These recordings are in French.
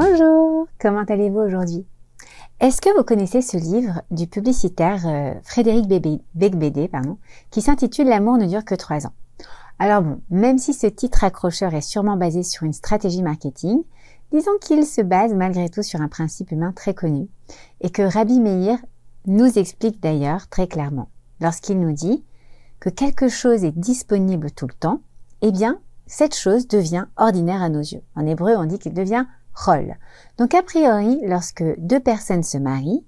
Bonjour, comment allez-vous aujourd'hui? Est-ce que vous connaissez ce livre du publicitaire euh, Frédéric Becbédé, pardon, qui s'intitule L'amour ne dure que trois ans? Alors bon, même si ce titre accrocheur est sûrement basé sur une stratégie marketing, disons qu'il se base malgré tout sur un principe humain très connu et que Rabbi Meir nous explique d'ailleurs très clairement. Lorsqu'il nous dit que quelque chose est disponible tout le temps, eh bien, cette chose devient ordinaire à nos yeux. En hébreu, on dit qu'il devient Donc, a priori, lorsque deux personnes se marient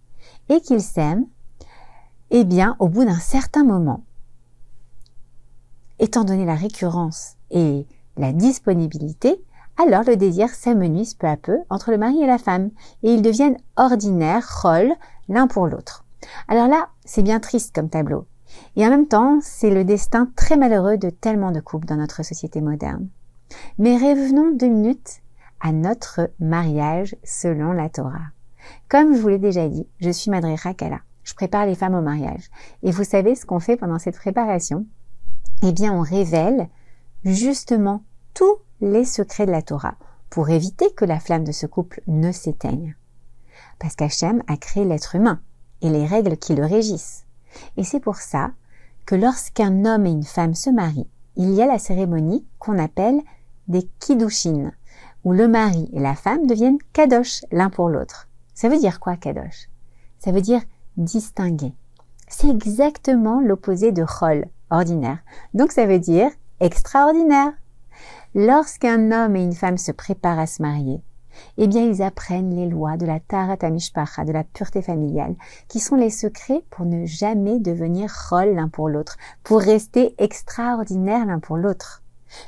et qu'ils s'aiment, eh bien, au bout d'un certain moment, étant donné la récurrence et la disponibilité, alors le désir s'amenuise peu à peu entre le mari et la femme et ils deviennent ordinaires, rôles, l'un pour l'autre. Alors là, c'est bien triste comme tableau. Et en même temps, c'est le destin très malheureux de tellement de couples dans notre société moderne. Mais revenons deux minutes à notre mariage selon la Torah. Comme je vous l'ai déjà dit, je suis Madre Kala. Je prépare les femmes au mariage. Et vous savez ce qu'on fait pendant cette préparation? Eh bien, on révèle justement tous les secrets de la Torah pour éviter que la flamme de ce couple ne s'éteigne. Parce qu'Hachem a créé l'être humain et les règles qui le régissent. Et c'est pour ça que lorsqu'un homme et une femme se marient, il y a la cérémonie qu'on appelle des kiddushin, où le mari et la femme deviennent kadosh l'un pour l'autre. Ça veut dire quoi kadosh? Ça veut dire distinguer. C'est exactement l'opposé de chol, ordinaire. Donc ça veut dire extraordinaire. Lorsqu'un homme et une femme se préparent à se marier, eh bien ils apprennent les lois de la Tarat Mishpacha, de la pureté familiale, qui sont les secrets pour ne jamais devenir rôle l'un pour l'autre, pour rester extraordinaire l'un pour l'autre.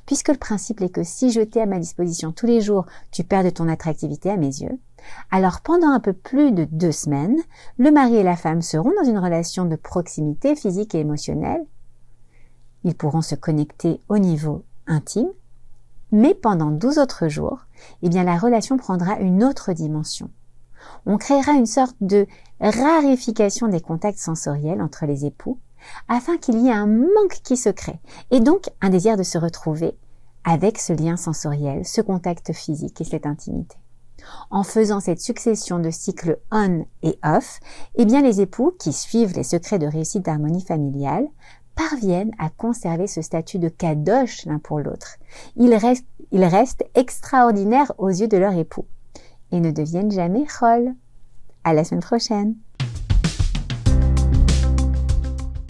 Puisque le principe est que si je t'ai à ma disposition tous les jours, tu perds de ton attractivité à mes yeux, alors pendant un peu plus de deux semaines, le mari et la femme seront dans une relation de proximité physique et émotionnelle. Ils pourront se connecter au niveau intime, mais pendant douze autres jours, eh bien la relation prendra une autre dimension. On créera une sorte de rarification des contacts sensoriels entre les époux afin qu'il y ait un manque qui se crée et donc un désir de se retrouver avec ce lien sensoriel, ce contact physique et cette intimité. En faisant cette succession de cycles on et off, eh bien les époux qui suivent les secrets de réussite d'harmonie familiale parviennent à conserver ce statut de kadosh l'un pour l'autre. Ils restent, extraordinaires aux yeux de leur époux et ne deviennent jamais chol. À la semaine prochaine.